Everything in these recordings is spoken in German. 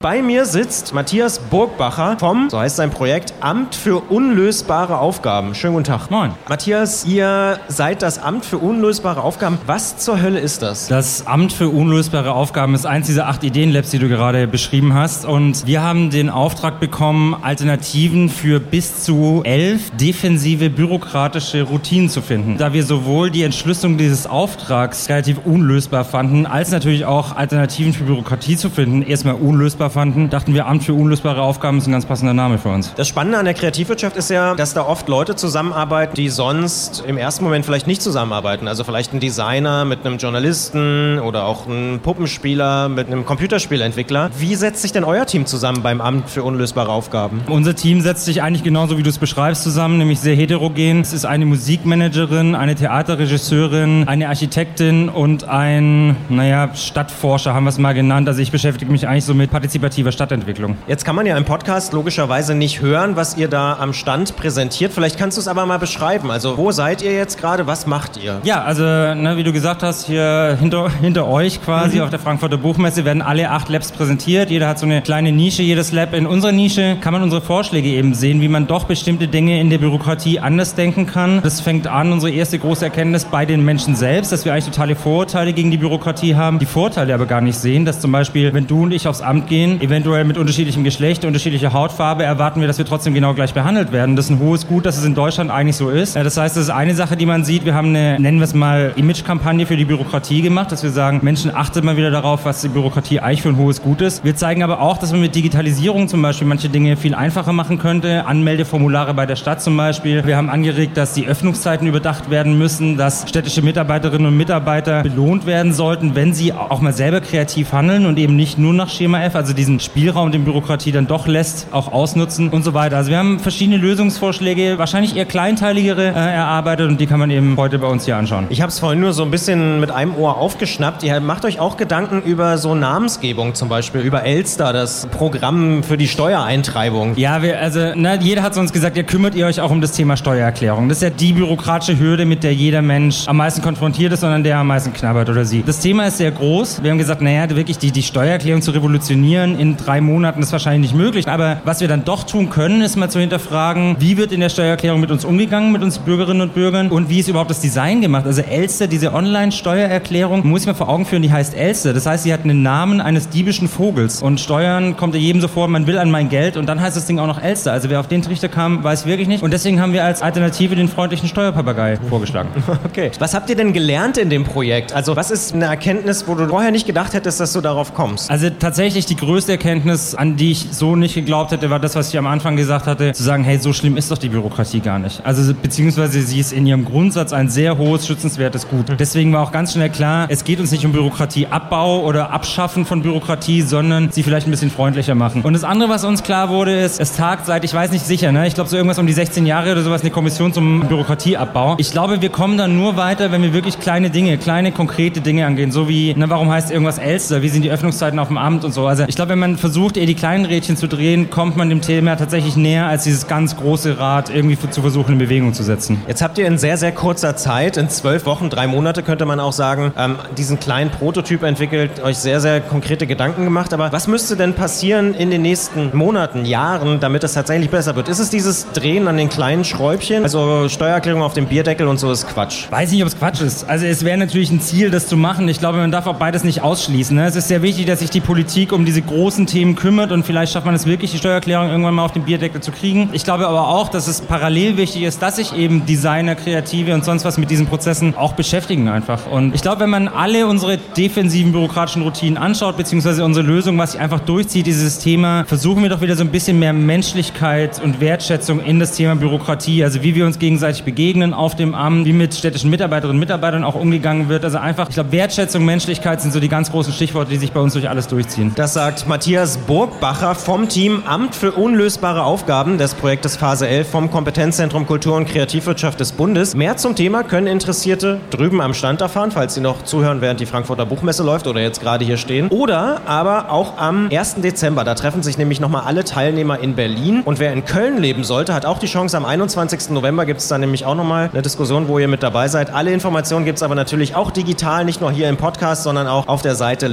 Bei mir sitzt Matthias Burgbacher vom, so heißt sein Projekt, Amt für unlösbare Aufgaben. Schönen guten Tag. Moin. Matthias, ihr seid das Amt für unlösbare Aufgaben. Was zur Hölle ist das? Das Amt für unlösbare Aufgaben ist eins dieser acht Ideenlabs, die du gerade beschrieben hast. Und wir haben den Auftrag bekommen, Alternativen für bis zu elf defensive bürokratische Routinen zu finden. Da wir sowohl die Entschlüsselung dieses Auftrags relativ unlösbar fanden, als natürlich auch Alternativen für Bürokratie zu finden, erstmal unlösbar fanden, dachten wir, Amt für unlösbare Aufgaben ist ein ganz passender Name für uns. Das Spannende an der Kreativwirtschaft ist ja, dass da oft Leute zusammenarbeiten, die sonst im ersten Moment vielleicht nicht zusammenarbeiten. Also vielleicht ein Designer mit einem Journalisten oder auch ein Puppenspieler mit einem Computerspielentwickler. Wie setzt sich denn euer Team zusammen beim Amt für unlösbare Aufgaben? Unser Team setzt sich eigentlich genauso, wie du es beschreibst, zusammen, nämlich sehr heterogen. Es ist eine Musikmanagerin, eine Theaterregisseurin, eine Architektin und ein, naja, Stadtforscher haben wir es mal genannt. Also ich beschäftige mich eigentlich so mit partizipativer Stadtentwicklung. Jetzt kann man ja im Podcast logischerweise nicht hören, was ihr da am Stand präsentiert. Vielleicht kannst du es aber mal beschreiben. Also wo seid ihr jetzt gerade? Was macht ihr? Ja, also ne, wie du gesagt hast, hier hinter, hinter euch quasi mhm. auf der Frankfurter Buchmesse werden alle acht Labs präsentiert. Jeder hat so eine kleine Nische, jedes Lab. In unserer Nische kann man unsere Vorschläge eben sehen, wie man doch bestimmte Dinge in der Bürokratie anders denken kann. Das fängt an, unsere erste große Erkenntnis bei den Menschen selbst, dass wir eigentlich totale Vorurteile gegen die Bürokratie haben, die Vorteile aber gar nicht sehen, dass zum Beispiel, wenn du und ich aufs Amt gehen, eventuell mit unterschiedlichem Geschlecht, unterschiedlicher Hautfarbe, erwarten wir, dass wir trotzdem genau gleich behandelt werden. Das ist ein hohes Gut, dass es in Deutschland eigentlich so ist. Das heißt, das ist eine Sache, die man sieht. Wir haben eine, nennen wir es mal, Image-Kampagne für die Bürokratie gemacht, dass wir sagen, Menschen achtet mal wieder darauf, was die Bürokratie eigentlich für ein hohes Gut ist. Wir zeigen aber auch, dass man mit Digitalisierung zum Beispiel manche Dinge viel einfacher machen könnte. Anmeldeformulare bei der Stadt zum Beispiel. Wir haben angeregt, dass die Öffnungszeiten überdacht werden müssen, dass städtische Mitarbeiterinnen und Mitarbeiter belohnt werden sollten, wenn sie auch mal selber kreativ handeln und eben nicht nur nach Schema F, also diesen Spielraum, den Bürokratie dann doch lässt, auch ausnutzen und so weiter. Also wir haben verschiedene Lösungsvorschläge, wahrscheinlich eher kleinteiligere, äh, erarbeitet und die kann man eben heute bei uns hier anschauen. Ich habe es vorhin nur so ein bisschen mit einem Ohr aufgeschnappt. Ihr macht euch auch Gedanken über so Namensgebung zum Beispiel, über Elster, das Programm für die Steuereintreibung. Ja, wir, also na, jeder hat uns gesagt, ihr kümmert ihr euch auch um das Thema Steuererklärung. Das ist ja die bürokratische Hürde, mit der jeder Mensch am meisten konfrontiert ist, sondern der am meisten knabbert oder sie. Das Thema ist sehr groß. Wir haben gesagt, naja, wirklich die, die Steuererklärung zu revolutionieren in drei Monaten ist wahrscheinlich nicht möglich. Aber was wir dann doch tun können, ist mal zu hinterfragen, wie wird in der Steuererklärung mit uns umgegangen, mit uns Bürgerinnen und Bürgern und wie ist überhaupt das Design gemacht. Also Elster, diese Online-Steuererklärung, muss ich mir vor Augen führen, die heißt Elster. Das heißt, sie hat einen Namen eines diebischen Vogels. Und Steuern kommt ja jedem so vor, man will an mein Geld und dann heißt das Ding auch noch Elster. Also wer auf den Trichter kam, weiß wirklich nicht. Und deswegen haben wir als Alternative den freundlichen Steuerpapagei vorgeschlagen. Okay. Was habt ihr denn gelernt in dem Projekt? Also was ist eine Erkenntnis, wo du vorher nicht gedacht hättest, dass du darauf kommst? Also tatsächlich die größte Erkenntnis, an die ich so nicht geglaubt hätte, war das, was ich am Anfang gesagt hatte, zu sagen, hey, so schlimm ist doch die Bürokratie gar nicht. Also beziehungsweise sie ist in ihrem Grundsatz ein sehr hohes, schützenswertes Gut. Deswegen war auch ganz schnell klar, es geht uns nicht um Bürokratieabbau oder Abschaffen von Bürokratie, sondern sie vielleicht ein bisschen freundlicher machen. Und das andere, was uns klar wurde, ist, es tagt seit, ich weiß nicht sicher, ne, ich glaube so irgendwas um die 16 Jahre oder sowas, eine Kommission zum Bürokratieabbau. Ich glaube, wir kommen dann nur weiter, wenn wir wirklich kleine Dinge, kleine konkrete Dinge angehen, so wie, na, warum heißt irgendwas Elster, wie sind die Öffnungszeiten auf dem Amt und so. Also ich glaube, wenn man versucht, eher die kleinen Rädchen zu drehen, kommt man dem Thema tatsächlich näher, als dieses ganz große Rad irgendwie zu versuchen, in Bewegung zu setzen. Jetzt habt ihr in sehr, sehr kurzer Zeit, in zwölf Wochen, drei Monate könnte man auch sagen, ähm, diesen kleinen Prototyp entwickelt, euch sehr, sehr konkrete Gedanken gemacht. Aber was müsste denn passieren in den nächsten Monaten, Jahren, damit es tatsächlich besser wird? Ist es dieses Drehen an den kleinen Schräubchen? Also Steuererklärung auf dem Bierdeckel und so ist Quatsch. Weiß nicht, ob es Quatsch ist. Also es wäre natürlich ein Ziel, das zu machen. Ich glaube, man darf auch beides nicht ausschließen. Ne? Es ist sehr wichtig, dass sich die Politik um diese großen Themen kümmert und vielleicht schafft man es wirklich, die Steuererklärung irgendwann mal auf den Bierdeckel zu kriegen. Ich glaube aber auch, dass es parallel wichtig ist, dass sich eben Designer, Kreative und sonst was mit diesen Prozessen auch beschäftigen einfach. Und ich glaube, wenn man alle unsere defensiven bürokratischen Routinen anschaut, beziehungsweise unsere Lösung, was sich einfach durchzieht, dieses Thema, versuchen wir doch wieder so ein bisschen mehr Menschlichkeit und Wertschätzung in das Thema Bürokratie, also wie wir uns gegenseitig begegnen auf dem Amt, wie mit städtischen Mitarbeiterinnen und Mitarbeitern auch umgegangen wird. Also einfach, ich glaube, Wertschätzung, Menschlichkeit sind so die ganz großen Stichworte, die sich bei uns durch alles durchziehen. Das sagt hat Matthias Burgbacher vom Team Amt für unlösbare Aufgaben des Projektes Phase 11 vom Kompetenzzentrum Kultur und Kreativwirtschaft des Bundes. Mehr zum Thema können Interessierte drüben am Stand erfahren, falls sie noch zuhören, während die Frankfurter Buchmesse läuft oder jetzt gerade hier stehen. Oder aber auch am 1. Dezember. Da treffen sich nämlich nochmal alle Teilnehmer in Berlin. Und wer in Köln leben sollte, hat auch die Chance. Am 21. November gibt es da nämlich auch nochmal eine Diskussion, wo ihr mit dabei seid. Alle Informationen gibt es aber natürlich auch digital, nicht nur hier im Podcast, sondern auch auf der Seite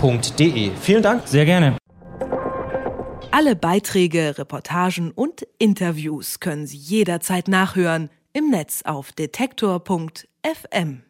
logbuch-phase-11.de. Vielen Dank. Sehr gerne. Alle Beiträge, Reportagen und Interviews können Sie jederzeit nachhören im Netz auf detektor.fm.